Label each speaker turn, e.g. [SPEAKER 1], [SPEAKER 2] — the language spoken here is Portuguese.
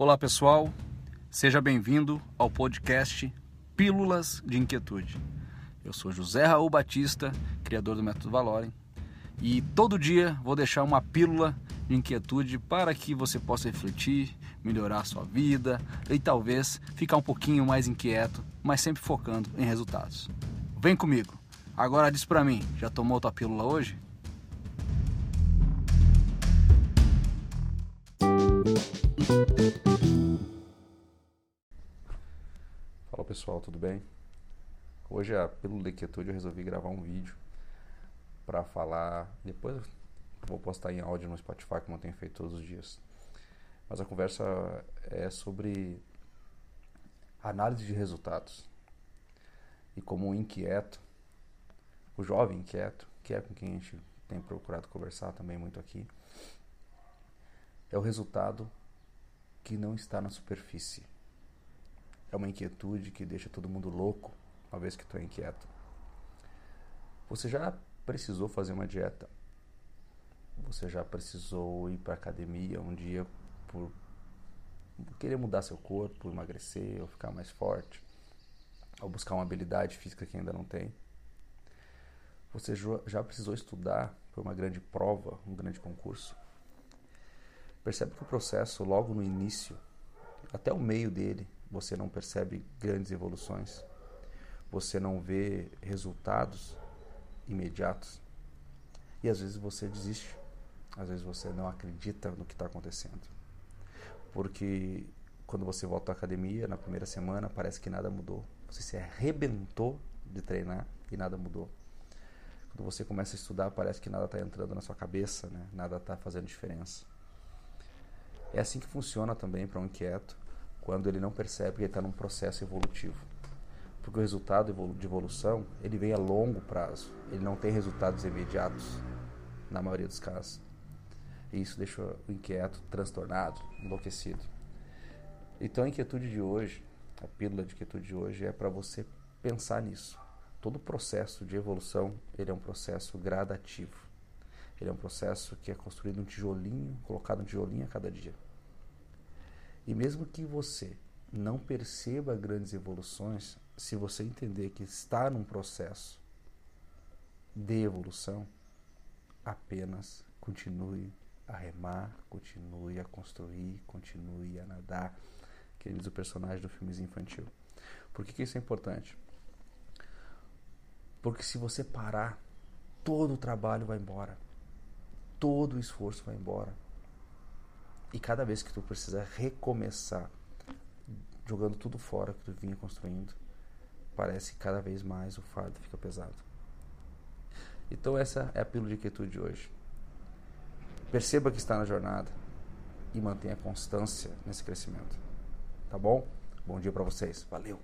[SPEAKER 1] Olá pessoal, seja bem-vindo ao podcast Pílulas de Inquietude. Eu sou José Raul Batista, criador do Método Valorem, e todo dia vou deixar uma pílula de inquietude para que você possa refletir, melhorar sua vida e talvez ficar um pouquinho mais inquieto, mas sempre focando em resultados. Vem comigo. Agora diz para mim, já tomou tua pílula hoje?
[SPEAKER 2] Fala pessoal, tudo bem? Hoje, a pílula de quietude, eu resolvi gravar um vídeo para falar. Depois vou postar em áudio no Spotify, como eu tenho feito todos os dias. Mas a conversa é sobre análise de resultados e como o inquieto, o jovem inquieto, que é com quem a gente tem procurado conversar também muito aqui, é o resultado que não está na superfície. É uma inquietude que deixa todo mundo louco, uma vez que tu é inquieto. Você já precisou fazer uma dieta? Você já precisou ir para academia um dia por querer mudar seu corpo, emagrecer ou ficar mais forte, ou buscar uma habilidade física que ainda não tem? Você já precisou estudar por uma grande prova, um grande concurso? Percebe que o processo, logo no início, até o meio dele, você não percebe grandes evoluções, você não vê resultados imediatos e às vezes você desiste, às vezes você não acredita no que está acontecendo, porque quando você volta à academia na primeira semana parece que nada mudou, você se arrebentou de treinar e nada mudou. Quando você começa a estudar parece que nada está entrando na sua cabeça, né? nada está fazendo diferença. É assim que funciona também para um inquieto, quando ele não percebe que ele está num processo evolutivo. Porque o resultado de evolução, ele vem a longo prazo, ele não tem resultados imediatos, na maioria dos casos. E isso deixa o inquieto transtornado, enlouquecido. Então a inquietude de hoje, a pílula de inquietude de hoje é para você pensar nisso. Todo processo de evolução, ele é um processo gradativo. Ele é um processo que é construído um tijolinho, colocado um tijolinho a cada dia. E mesmo que você não perceba grandes evoluções, se você entender que está num processo de evolução, apenas continue a remar, continue a construir, continue a nadar, que diz o personagem do filmezinho infantil. Por que, que isso é importante? Porque se você parar, todo o trabalho vai embora todo o esforço vai embora. E cada vez que tu precisa recomeçar, jogando tudo fora que tu vinha construindo, parece que cada vez mais o fardo fica pesado. Então essa é a pílula de quietude de hoje. Perceba que está na jornada e mantenha constância nesse crescimento. Tá bom? Bom dia para vocês. Valeu.